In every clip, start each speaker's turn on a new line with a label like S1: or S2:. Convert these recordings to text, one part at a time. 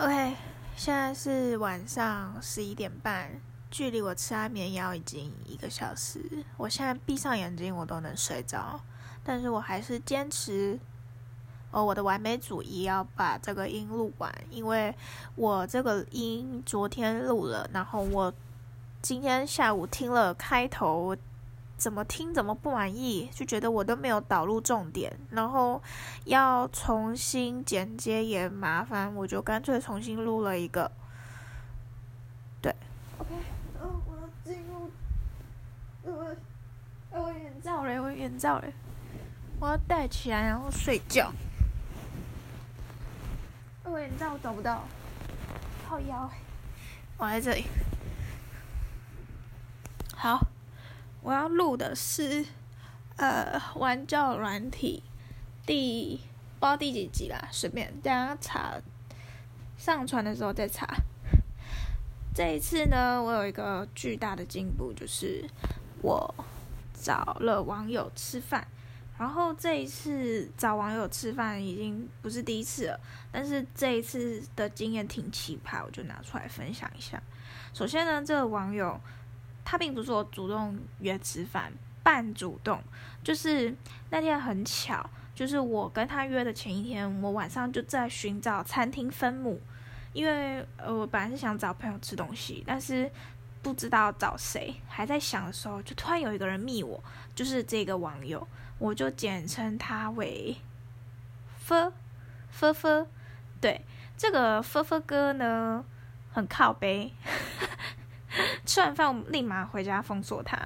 S1: OK，现在是晚上十一点半，距离我吃安眠药已经一个小时。我现在闭上眼睛，我都能睡着，但是我还是坚持哦，我的完美主义要把这个音录完，因为我这个音昨天录了，然后我今天下午听了开头。怎么听怎么不满意，就觉得我都没有导入重点，然后要重新剪接也麻烦，我就干脆重新录了一个。对，OK，哦，我要进入，我，我眼罩嘞，我眼罩嘞，我要戴起来然后睡觉。我眼罩找不到，靠腰，我在这里，好。我要录的是，呃，玩教软体第不知道第几集啦，随便大家查，上传的时候再查。这一次呢，我有一个巨大的进步，就是我找了网友吃饭。然后这一次找网友吃饭已经不是第一次了，但是这一次的经验挺奇葩，我就拿出来分享一下。首先呢，这个网友。他并不是我主动约吃饭，半主动，就是那天很巧，就是我跟他约的前一天，我晚上就在寻找餐厅分母，因为呃我本来是想找朋友吃东西，但是不知道找谁，还在想的时候，就突然有一个人密我，就是这个网友，我就简称他为，f f f，对，这个 f f 哥呢很靠背。吃完饭，我立马回家封锁他。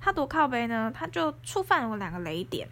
S1: 他多靠背呢？他就触犯了我两个雷点。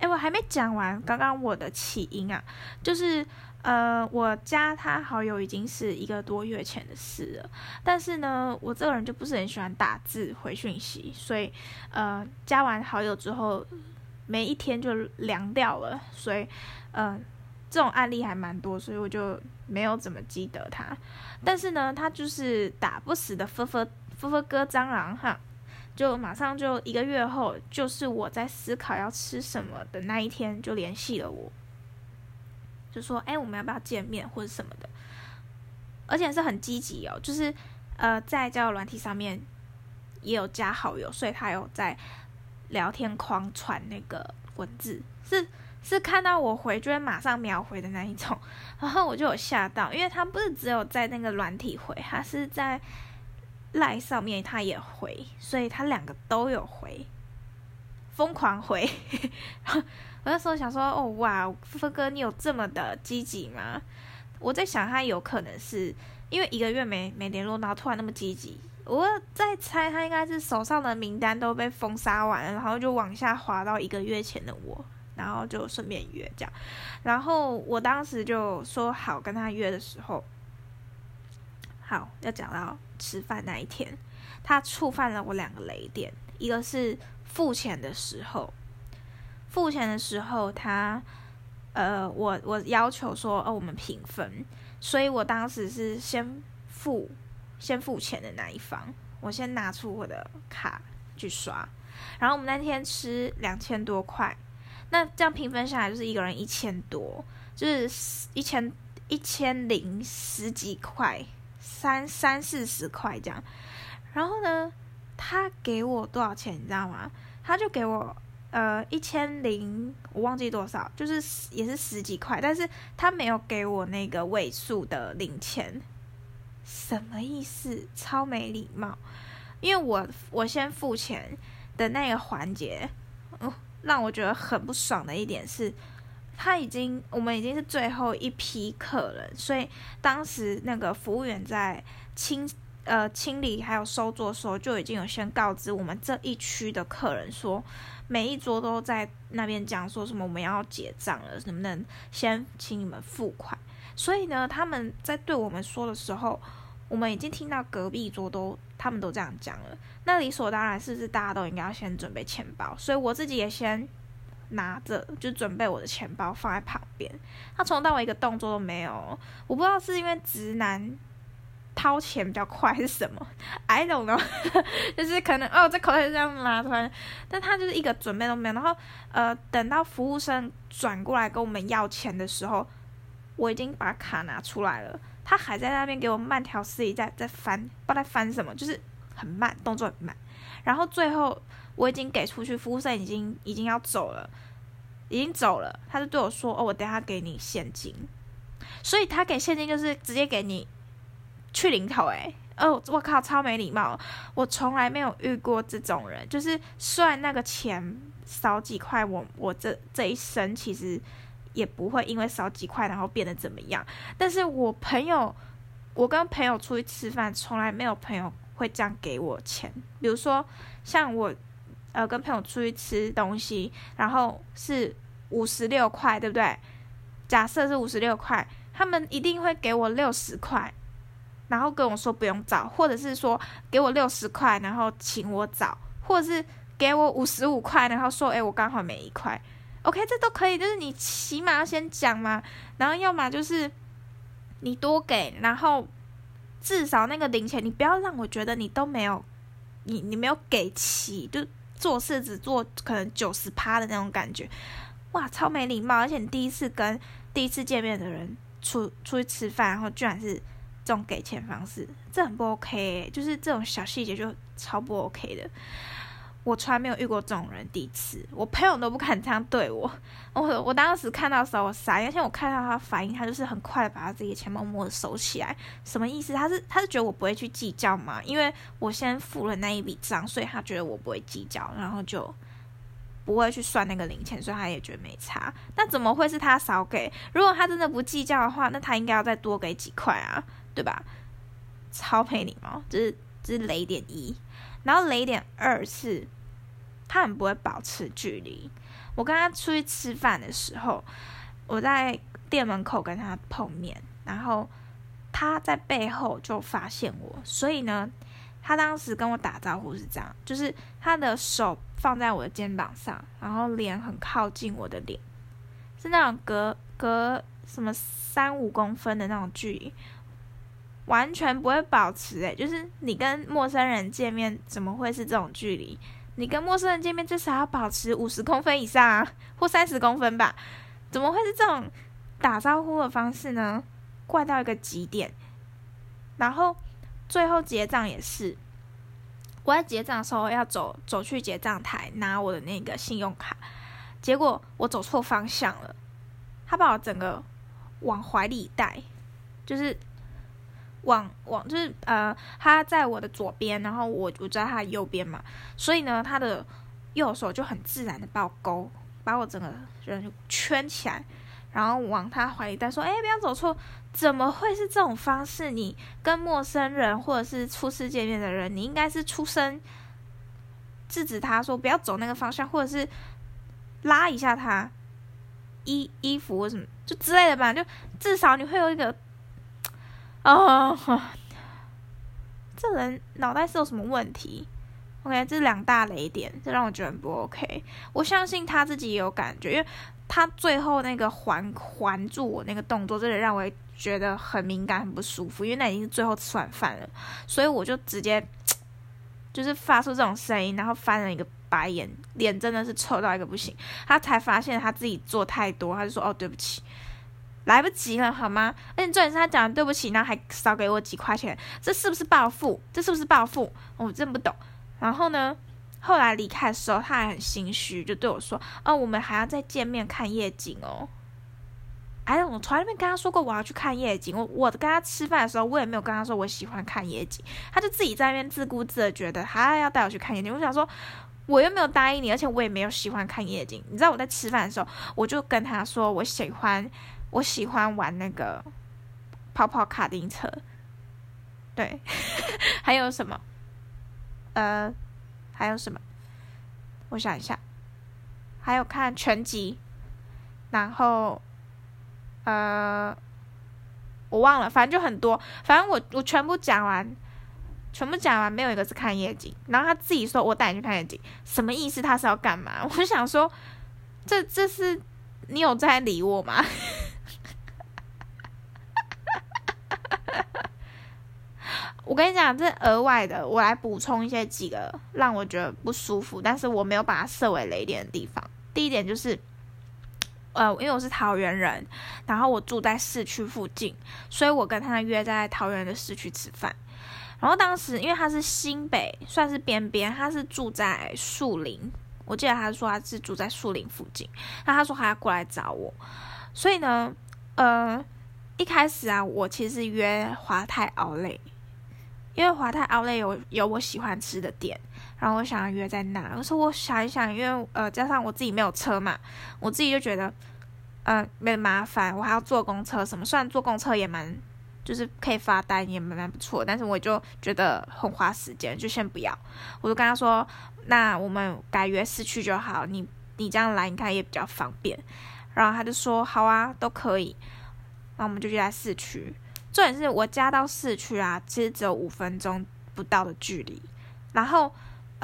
S1: 哎，我还没讲完，刚刚我的起因啊，就是呃，我加他好友已经是一个多月前的事了。但是呢，我这个人就不是很喜欢打字回讯息，所以呃，加完好友之后没一天就凉掉了。所以嗯。这种案例还蛮多，所以我就没有怎么记得他。但是呢，他就是打不死的呵呵呵呵哥蟑螂哈，就马上就一个月后，就是我在思考要吃什么的那一天，就联系了我，就说：“哎，我们要不要见面或者什么的？”而且是很积极哦，就是呃，在交友软体上面也有加好友，所以他有在聊天框传那个文字是。是看到我回就会马上秒回的那一种，然后我就有吓到，因为他不是只有在那个软体回，他是在赖上面他也回，所以他两个都有回，疯狂回。我那时候想说，哦哇，峰哥你有这么的积极吗？我在想他有可能是因为一个月没没联络，然后突然那么积极。我在猜他应该是手上的名单都被封杀完，然后就往下滑到一个月前的我。然后就顺便约这样，然后我当时就说好跟他约的时候，好要讲到吃饭那一天，他触犯了我两个雷点，一个是付钱的时候，付钱的时候他，呃，我我要求说哦我们平分，所以我当时是先付先付钱的那一方，我先拿出我的卡去刷，然后我们那天吃两千多块。那这样平分下来就是一个人一千多，就是一千一千零十几块，三三四十块这样。然后呢，他给我多少钱你知道吗？他就给我呃一千零我忘记多少，就是也是十几块，但是他没有给我那个尾数的零钱，什么意思？超没礼貌！因为我我先付钱的那个环节，嗯。让我觉得很不爽的一点是，他已经我们已经是最后一批客人，所以当时那个服务员在清呃清理还有收桌的时候，就已经有先告知我们这一区的客人说，每一桌都在那边讲说什么我们要结账了，能不能先请你们付款？所以呢，他们在对我们说的时候。我们已经听到隔壁桌都他们都这样讲了，那理所当然是不是大家都应该要先准备钱包？所以我自己也先拿着，就准备我的钱包放在旁边。他从头到尾一个动作都没有，我不知道是因为直男掏钱比较快是什么，I don't know，就是可能哦，这口袋是这样拿出来，但他就是一个准备都没有。然后呃，等到服务生转过来跟我们要钱的时候。我已经把卡拿出来了，他还在那边给我慢条斯理在在翻，不知道在翻什么，就是很慢，动作很慢。然后最后我已经给出去，服务生已经已经要走了，已经走了，他就对我说：“哦，我等下给你现金。”所以他给现金就是直接给你去零头，诶。哦，我靠，超没礼貌！我从来没有遇过这种人，就是算那个钱少几块，我我这这一生其实也不会因为少几块然后变得怎么样。但是我朋友，我跟朋友出去吃饭，从来没有朋友会这样给我钱。比如说，像我呃跟朋友出去吃东西，然后是五十六块，对不对？假设是五十六块，他们一定会给我六十块。然后跟我说不用找，或者是说给我六十块，然后请我找，或者是给我五十五块，然后说哎我刚好没一块，OK 这都可以，就是你起码要先讲嘛，然后要么就是你多给，然后至少那个零钱你不要让我觉得你都没有，你你没有给齐，就做事只做可能九十趴的那种感觉，哇超没礼貌，而且你第一次跟第一次见面的人出出去吃饭，然后居然是。这种给钱方式，这很不 OK，就是这种小细节就超不 OK 的。我从来没有遇过这种人，第一次，我朋友都不敢这样对我。我我当时看到的时候，我傻，而且我看到他反应，他就是很快把他自己的钱默默的收起来。什么意思？他是他是觉得我不会去计较嘛？因为我先付了那一笔账，所以他觉得我不会计较，然后就不会去算那个零钱，所以他也觉得没差。那怎么会是他少给？如果他真的不计较的话，那他应该要再多给几块啊？对吧？超配礼貌，这是这是雷点一，然后雷点二是，他很不会保持距离。我跟他出去吃饭的时候，我在店门口跟他碰面，然后他在背后就发现我，所以呢，他当时跟我打招呼是这样，就是他的手放在我的肩膀上，然后脸很靠近我的脸，是那种隔隔什么三五公分的那种距离。完全不会保持诶，就是你跟陌生人见面，怎么会是这种距离？你跟陌生人见面至少要保持五十公分以上啊，或三十公分吧？怎么会是这种打招呼的方式呢？怪到一个极点。然后最后结账也是，我在结账的时候要走走去结账台拿我的那个信用卡，结果我走错方向了，他把我整个往怀里带，就是。往往就是呃，他在我的左边，然后我我在他的右边嘛，所以呢，他的右手就很自然的把我勾，把我整个人圈起来，然后往他怀里带，说：“哎，不要走错，怎么会是这种方式？你跟陌生人或者是初次见面的人，你应该是出声制止他说不要走那个方向，或者是拉一下他衣衣服什么就之类的吧，就至少你会有一个。”哦，这人脑袋是有什么问题？OK，这两大雷点，这让我觉得不 OK。我相信他自己也有感觉，因为他最后那个环环住我那个动作，真的让我觉得很敏感、很不舒服。因为那已经是最后吃完饭了，所以我就直接就是发出这种声音，然后翻了一个白眼，脸真的是臭到一个不行。他才发现他自己做太多，他就说：“哦，对不起。”来不及了，好吗？而且重点是他讲对不起，然后还少给我几块钱，这是不是报复？这是不是报复？我真不懂。然后呢，后来离开的时候，他还很心虚，就对我说：“哦，我们还要再见面看夜景哦。”哎，我从来没跟他说过我要去看夜景。我我跟他吃饭的时候，我也没有跟他说我喜欢看夜景，他就自己在那边自顾自的觉得他要带我去看夜景。我想说，我又没有答应你，而且我也没有喜欢看夜景。你知道我在吃饭的时候，我就跟他说我喜欢。我喜欢玩那个跑跑卡丁车，对，还有什么？呃，还有什么？我想一下，还有看全集，然后呃，我忘了，反正就很多，反正我我全部讲完，全部讲完，没有一个是看夜景。然后他自己说我带你去看夜景，什么意思？他是要干嘛？我想说，这这是你有在理我吗？我跟你讲，这额外的，我来补充一些几个让我觉得不舒服，但是我没有把它设为雷点的地方。第一点就是，呃，因为我是桃园人，然后我住在市区附近，所以我跟他约在桃园的市区吃饭。然后当时因为他是新北，算是边边，他是住在树林，我记得他说他是住在树林附近。那他说他要过来找我，所以呢，呃，一开始啊，我其实约华泰奥莱，因为华泰奥莱有有我喜欢吃的店。然后我想要约在那，我说我想一想，因为呃加上我自己没有车嘛，我自己就觉得，呃，没麻烦，我还要坐公车什么。虽然坐公车也蛮，就是可以发呆也蛮蛮不错，但是我就觉得很花时间，就先不要。我就跟他说，那我们改约市区就好，你你这样来，你看也比较方便。然后他就说好啊，都可以。那我们就约在市区。重点是我家到市区啊，其实只有五分钟不到的距离，然后。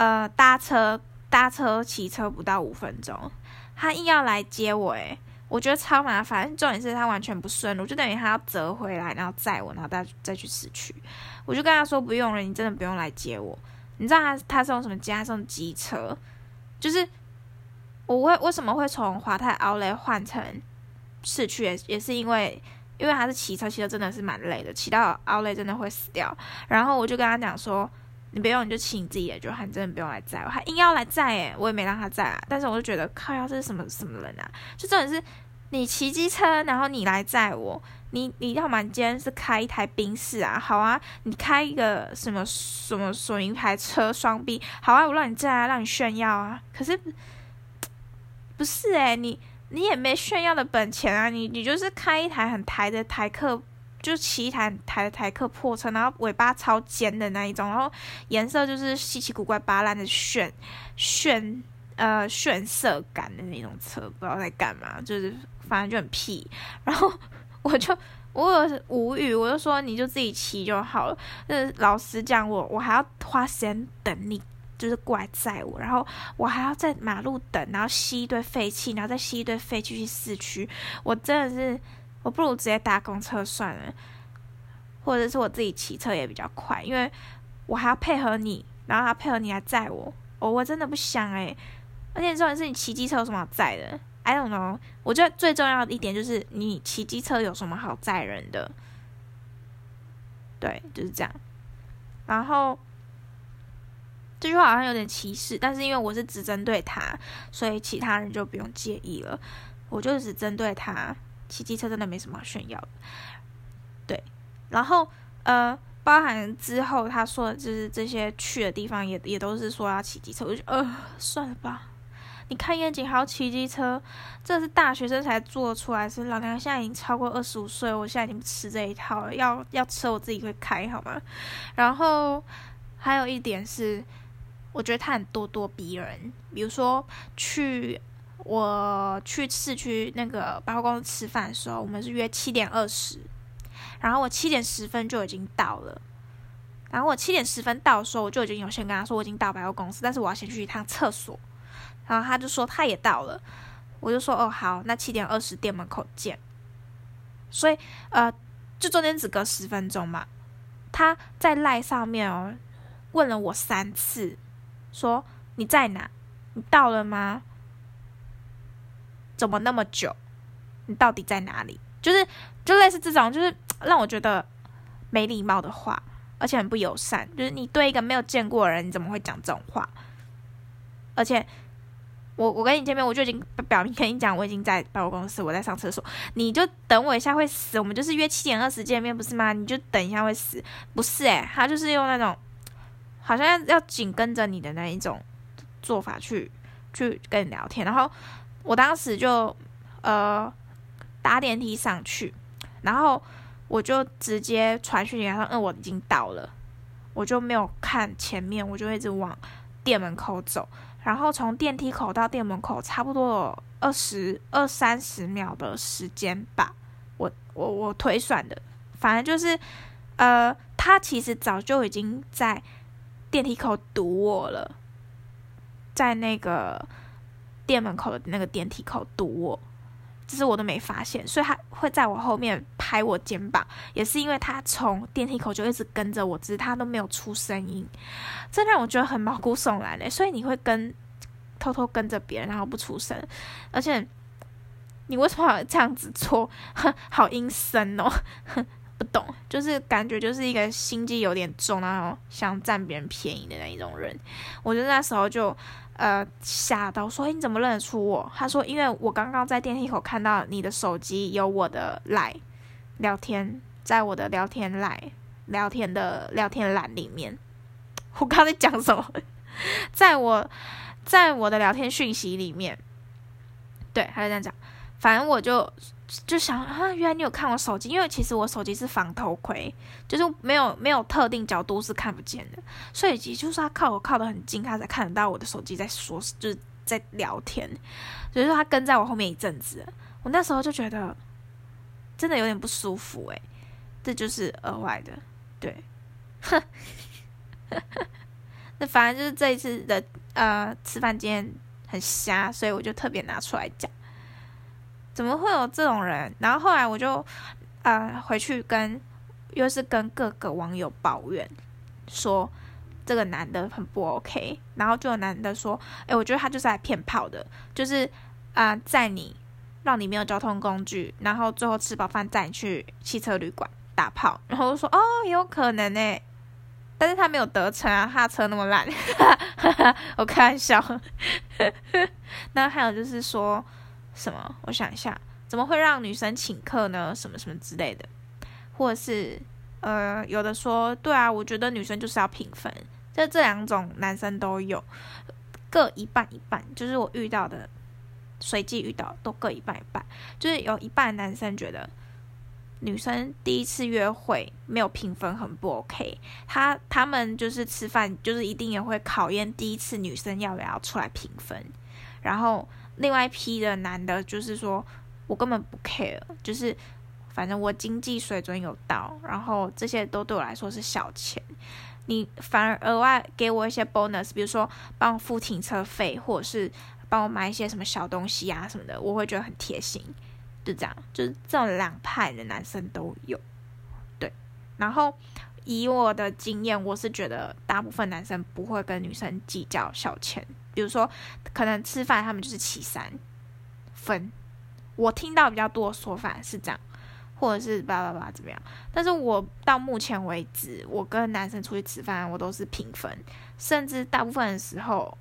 S1: 呃，搭车搭车骑车不到五分钟，他硬要来接我，诶，我觉得超麻烦。重点是他完全不顺路，就等于他要折回来，然后载我，然后再再去市区。我就跟他说不用了，你真的不用来接我。你知道他他是用什么加送机车？就是我为为什么会从华泰奥莱换成市区，也也是因为因为他是骑车，骑车真的是蛮累的，骑到奥累真的会死掉。然后我就跟他讲说。你不用，你就骑你自己的就好，真的不用来载我，还硬要来载诶，我也没让他载啊。但是我就觉得靠，要是什么什么人啊？就真的是你骑机车，然后你来载我，你你要么今天是开一台宾士啊，好啊，你开一个什么什么索尼牌车双 B，好啊，我让你载啊，让你炫耀啊。可是不是诶，你你也没炫耀的本钱啊，你你就是开一台很台的台客。就骑一台台台客破车，然后尾巴超尖的那一种，然后颜色就是稀奇古怪、巴烂的炫炫呃炫色感的那种车，不知道在干嘛，就是反正就很屁。然后我就我有无语，我就说你就自己骑就好了。那老实讲，我我还要花时间等你，就是过来载我，然后我还要在马路等，然后吸一堆废气，然后再吸一堆废气去市区，我真的是。我不如直接搭公车算了，或者是我自己骑车也比较快，因为我还要配合你，然后还要配合你来载我。我我真的不想诶。而且重点是你骑机车有什么好载的？I don't know。我觉得最重要的一点就是你骑机车有什么好载人的？对，就是这样。然后这句话好像有点歧视，但是因为我是只针对他，所以其他人就不用介意了。我就只针对他。骑机车真的没什么炫耀的，对，然后呃，包含之后他说的就是这些去的地方也也都是说要骑机车，我就呃算了吧。你看夜景还要骑机车，这是大学生才做出来，是老娘现在已经超过二十五岁，我现在已经不吃这一套了，要要车我自己会开好吗？然后还有一点是，我觉得他很咄咄逼人，比如说去。我去市区那个百货公司吃饭的时候，我们是约七点二十，然后我七点十分就已经到了。然后我七点十分到的时候，我就已经有先跟他说我已经到百货公司，但是我要先去一趟厕所。然后他就说他也到了，我就说哦好，那七点二十店门口见。所以呃，就中间只隔十分钟嘛。他在赖上面哦，问了我三次，说你在哪？你到了吗？怎么那么久？你到底在哪里？就是就类似这种，就是让我觉得没礼貌的话，而且很不友善。就是你对一个没有见过的人，你怎么会讲这种话？而且我我跟你见面，我就已经表明跟你讲，我已经在百货公司，我在上厕所，你就等我一下会死。我们就是约七点二十见面，不是吗？你就等一下会死，不是？诶，他就是用那种好像要紧跟着你的那一种做法去去跟你聊天，然后。我当时就呃搭电梯上去，然后我就直接传讯给他说：“嗯，我已经到了。”我就没有看前面，我就一直往店门口走。然后从电梯口到店门口，差不多有二十二三十秒的时间吧。我我我推算的，反正就是呃，他其实早就已经在电梯口堵我了，在那个。店门口的那个电梯口堵我，只是我都没发现，所以他会在我后面拍我肩膀，也是因为他从电梯口就一直跟着我，只是他都没有出声音，这让我觉得很毛骨悚然嘞。所以你会跟偷偷跟着别人，然后不出声，而且你为什么要这样子做？好阴森哦，不懂，就是感觉就是一个心机有点重，然后想占别人便宜的那一种人。我就那时候就呃吓到，说你怎么认得出我？他说因为我刚刚在电梯口看到你的手机有我的来聊天，在我的聊天来聊天的聊天栏里面。我刚才讲什么？在我在我的聊天讯息里面，对，他就这样讲。反正我就就想啊，原来你有看我手机，因为其实我手机是防偷窥，就是没有没有特定角度是看不见的，所以也就是他靠我靠得很近，他才看得到我的手机在说，就是在聊天。所以说他跟在我后面一阵子，我那时候就觉得真的有点不舒服诶，这就是额外的，对，哼。那反正就是这一次的呃吃饭间很瞎，所以我就特别拿出来讲。怎么会有这种人？然后后来我就呃回去跟又是跟各个网友抱怨，说这个男的很不 OK。然后就有男的说：“哎，我觉得他就是来骗炮的，就是啊在你，让你没有交通工具，然后最后吃饱饭载你去汽车旅馆打炮。”然后我说：“哦，有可能呢。”但是他没有得逞啊，他车那么烂，我开玩笑。那还有就是说什么？我想一下，怎么会让女生请客呢？什么什么之类的，或者是呃，有的说，对啊，我觉得女生就是要平分，这这两种男生都有，各一半一半，就是我遇到的，随机遇到都各一半一半，就是有一半男生觉得。女生第一次约会没有评分很不 OK，他他们就是吃饭就是一定也会考验第一次女生要不要出来评分，然后另外一批的男的就是说我根本不 care，就是反正我经济水准有到，然后这些都对我来说是小钱，你反而额外给我一些 bonus，比如说帮我付停车费，或者是帮我买一些什么小东西啊什么的，我会觉得很贴心。就这样，就是这种两派的男生都有，对。然后以我的经验，我是觉得大部分男生不会跟女生计较小钱，比如说可能吃饭他们就是起三分，我听到比较多说法是这样，或者是叭叭叭怎么样。但是我到目前为止，我跟男生出去吃饭，我都是平分，甚至大部分的时候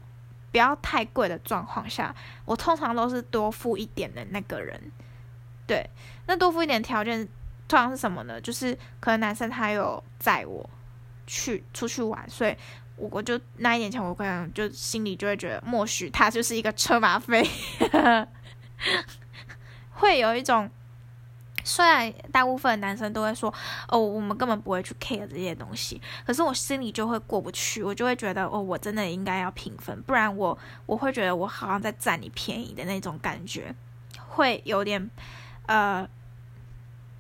S1: 不要太贵的状况下，我通常都是多付一点的那个人。对，那多付一点条件通常是什么呢？就是可能男生他有载我去出去玩，所以我我就那一点钱，我可能就心里就会觉得，默许他就是一个车马费，会有一种。虽然大部分男生都会说，哦，我们根本不会去 care 这些东西，可是我心里就会过不去，我就会觉得，哦，我真的应该要平分，不然我我会觉得我好像在占你便宜的那种感觉，会有点。呃，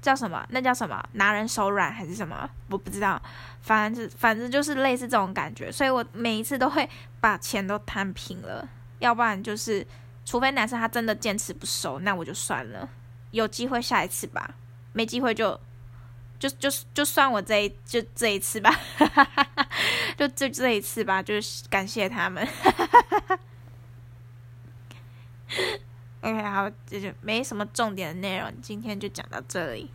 S1: 叫什么？那叫什么？拿人手软还是什么？我不知道，反正反正就是类似这种感觉，所以我每一次都会把钱都摊平了，要不然就是，除非男生他真的坚持不收，那我就算了，有机会下一次吧，没机会就就就就算我这一就这一次吧，就就这一次吧，就是感谢他们。哈哈哈哈 OK，好，这就没什么重点的内容，今天就讲到这里。